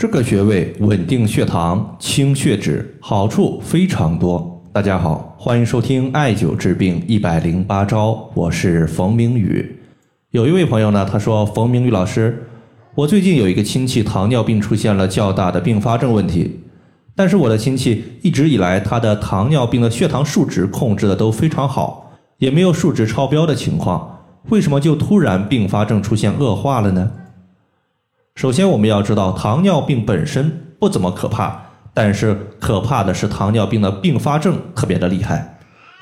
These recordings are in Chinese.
这个穴位稳定血糖、清血脂，好处非常多。大家好，欢迎收听艾灸治病一百零八招，我是冯明宇。有一位朋友呢，他说：“冯明宇老师，我最近有一个亲戚糖尿病出现了较大的并发症问题，但是我的亲戚一直以来他的糖尿病的血糖数值控制的都非常好，也没有数值超标的情况，为什么就突然并发症出现恶化了呢？”首先，我们要知道糖尿病本身不怎么可怕，但是可怕的是糖尿病的并发症特别的厉害，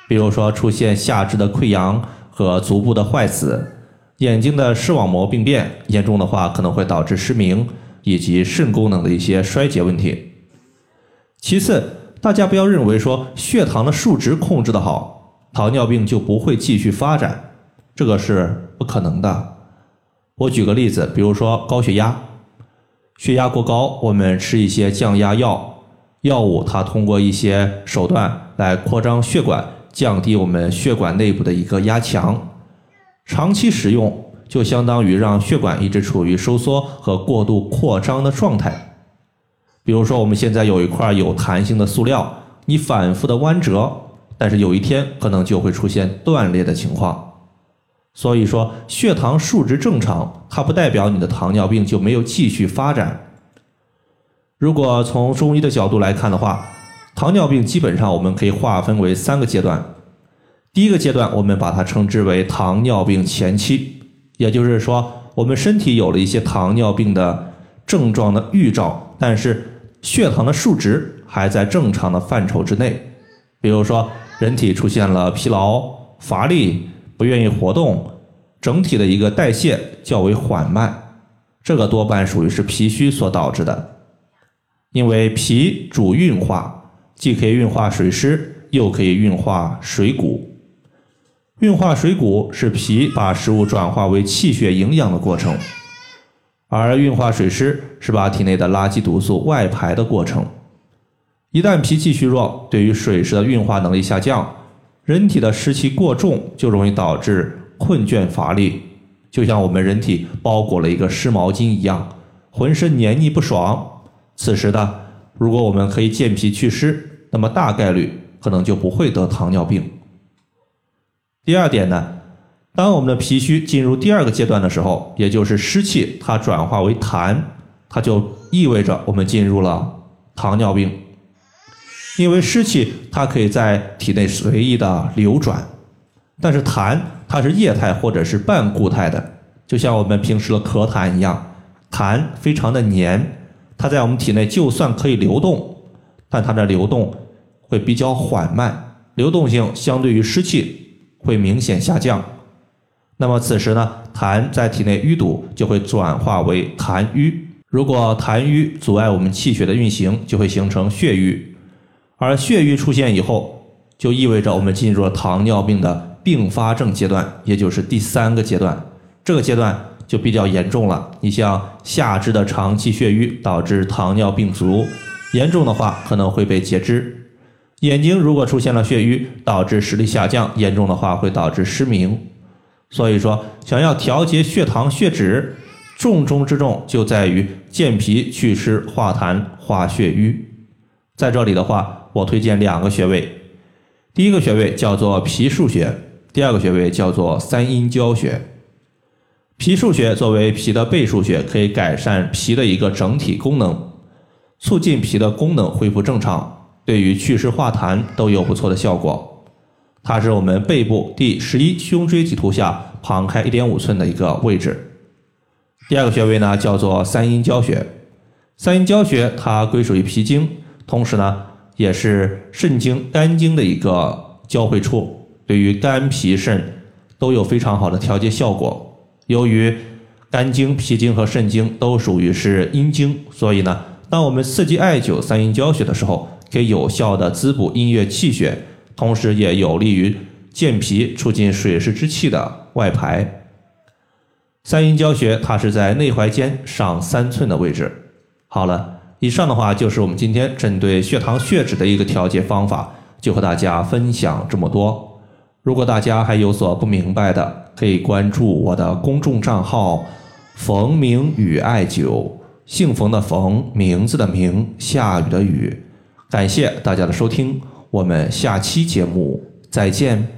比如说出现下肢的溃疡和足部的坏死。眼睛的视网膜病变严重的话，可能会导致失明以及肾功能的一些衰竭问题。其次，大家不要认为说血糖的数值控制的好，糖尿病就不会继续发展，这个是不可能的。我举个例子，比如说高血压，血压过高，我们吃一些降压药，药物它通过一些手段来扩张血管，降低我们血管内部的一个压强。长期使用就相当于让血管一直处于收缩和过度扩张的状态。比如说，我们现在有一块有弹性的塑料，你反复的弯折，但是有一天可能就会出现断裂的情况。所以说，血糖数值正常，它不代表你的糖尿病就没有继续发展。如果从中医的角度来看的话，糖尿病基本上我们可以划分为三个阶段。第一个阶段，我们把它称之为糖尿病前期，也就是说，我们身体有了一些糖尿病的症状的预兆，但是血糖的数值还在正常的范畴之内。比如说，人体出现了疲劳、乏力、不愿意活动，整体的一个代谢较为缓慢，这个多半属于是脾虚所导致的。因为脾主运化，既可以运化水湿，又可以运化水谷。运化水谷是脾把食物转化为气血营养的过程，而运化水湿是把体内的垃圾毒素外排的过程。一旦脾气虚弱，对于水湿的运化能力下降，人体的湿气过重，就容易导致困倦乏力，就像我们人体包裹了一个湿毛巾一样，浑身黏腻不爽。此时呢，如果我们可以健脾祛湿，那么大概率可能就不会得糖尿病。第二点呢，当我们的脾虚进入第二个阶段的时候，也就是湿气它转化为痰，它就意味着我们进入了糖尿病。因为湿气它可以在体内随意的流转，但是痰它是液态或者是半固态的，就像我们平时的咳痰一样，痰非常的黏，它在我们体内就算可以流动，但它的流动会比较缓慢，流动性相对于湿气。会明显下降，那么此时呢，痰在体内淤堵就会转化为痰瘀。如果痰瘀阻碍我们气血的运行，就会形成血瘀。而血瘀出现以后，就意味着我们进入了糖尿病的并发症阶段，也就是第三个阶段。这个阶段就比较严重了。你像下肢的长期血瘀导致糖尿病足，严重的话可能会被截肢。眼睛如果出现了血瘀，导致视力下降，严重的话会导致失明。所以说，想要调节血糖、血脂，重中之重就在于健脾祛湿、化痰、化血瘀。在这里的话，我推荐两个穴位，第一个穴位叫做脾腧穴，第二个穴位叫做三阴交穴。脾腧穴作为脾的背腧穴，可以改善脾的一个整体功能，促进脾的功能恢复正常。对于祛湿化痰都有不错的效果。它是我们背部第十一胸椎棘突下旁开一点五寸的一个位置。第二个穴位呢叫做三阴交穴。三阴交穴它归属于脾经，同时呢也是肾经、肝经的一个交汇处，对于肝、脾、肾都有非常好的调节效果。由于肝经、脾经和肾经都属于是阴经，所以呢，当我们刺激艾灸三阴交穴的时候，可以有效的滋补阴液气血，同时也有利于健脾，促进水湿之气的外排。三阴交穴，它是在内踝尖上三寸的位置。好了，以上的话就是我们今天针对血糖血脂的一个调节方法，就和大家分享这么多。如果大家还有所不明白的，可以关注我的公众账号“冯明宇艾灸”。姓冯的冯，名字的名，下雨的雨。感谢大家的收听，我们下期节目再见。